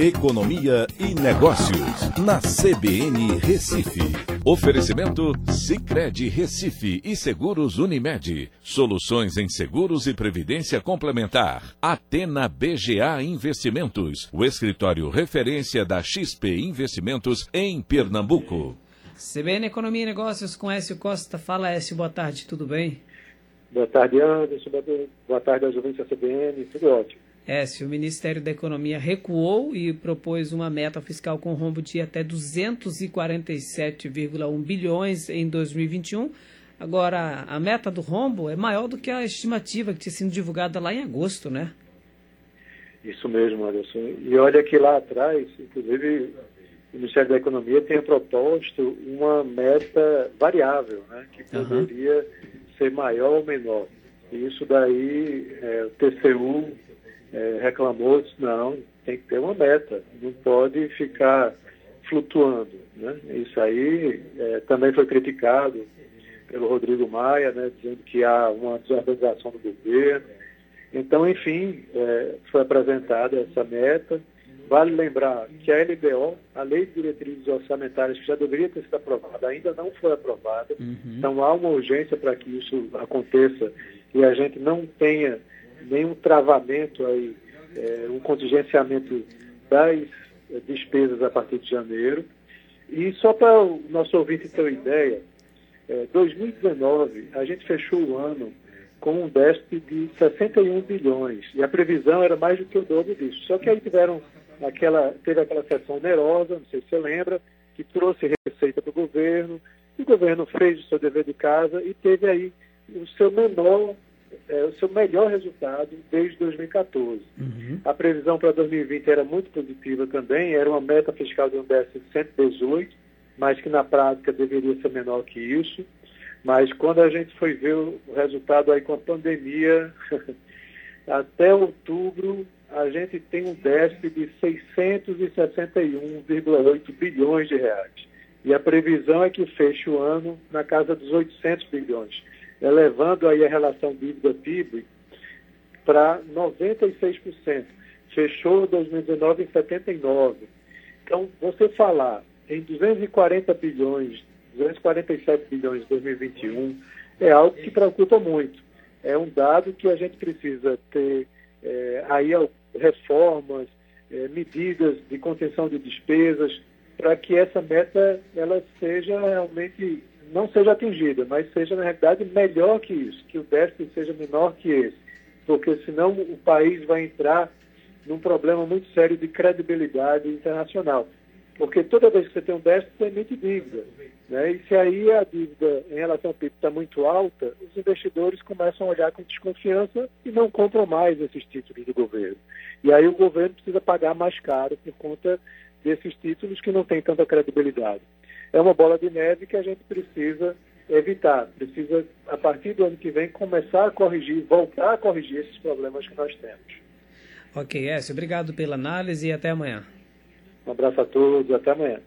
Economia e Negócios, na CBN Recife. Oferecimento Cicred Recife e Seguros Unimed. Soluções em seguros e previdência complementar. Atena BGA Investimentos, o escritório referência da XP Investimentos em Pernambuco. CBN Economia e Negócios com Écio Costa. Fala, Écio, boa tarde, tudo bem? Boa tarde, Anderson. Boa tarde aos ouvintes da CBN, tudo ótimo. É, se o Ministério da Economia recuou e propôs uma meta fiscal com rombo de até 247,1 bilhões em 2021, agora a meta do rombo é maior do que a estimativa que tinha sido divulgada lá em agosto, né? Isso mesmo, Anderson. E olha que lá atrás, inclusive, o Ministério da Economia tinha proposto uma meta variável, né, que poderia uhum. ser maior ou menor. E isso daí, é, o TCU é, reclamou, disse, não, tem que ter uma meta, não pode ficar flutuando. Né? Isso aí é, também foi criticado pelo Rodrigo Maia, né, dizendo que há uma desorganização do governo. Então, enfim, é, foi apresentada essa meta. Vale lembrar que a LBO, a Lei de Diretrizes Orçamentárias, que já deveria ter sido aprovada, ainda não foi aprovada. Uhum. Então, há uma urgência para que isso aconteça e a gente não tenha nenhum travamento aí, é, um contingenciamento das despesas a partir de janeiro. E só para o nosso ouvinte ter uma ideia, é, 2019 a gente fechou o ano com um déficit de 61 bilhões e a previsão era mais do que o dobro disso. Só que aí tiveram aquela, teve aquela sessão onerosa, não sei se você lembra, que trouxe receita para o governo, o governo fez o seu dever de casa e teve aí o seu menor é, o seu melhor resultado desde 2014. Uhum. A previsão para 2020 era muito positiva também, era uma meta fiscal de um déficit de 118, mas que na prática deveria ser menor que isso. Mas quando a gente foi ver o resultado aí com a pandemia, até outubro a gente tem um déficit de 661,8 bilhões de reais. E a previsão é que feche o ano na casa dos 800 bilhões elevando aí a relação dívida-PIB para 96%. Fechou 2019 em 79%. Então, você falar em 240 bilhões, 247 bilhões em 2021, é algo que preocupa muito. É um dado que a gente precisa ter é, aí reformas, é, medidas de contenção de despesas, para que essa meta ela seja realmente não seja atingida, mas seja, na realidade, melhor que isso, que o déficit seja menor que esse, porque senão o país vai entrar num problema muito sério de credibilidade internacional. Porque toda vez que você tem um déficit, você emite dívida. Né? E se aí a dívida em relação ao PIB está muito alta, os investidores começam a olhar com desconfiança e não compram mais esses títulos do governo. E aí o governo precisa pagar mais caro por conta desses títulos que não têm tanta credibilidade é uma bola de neve que a gente precisa evitar. Precisa, a partir do ano que vem, começar a corrigir, voltar a corrigir esses problemas que nós temos. Ok, Écio, obrigado pela análise e até amanhã. Um abraço a todos, até amanhã.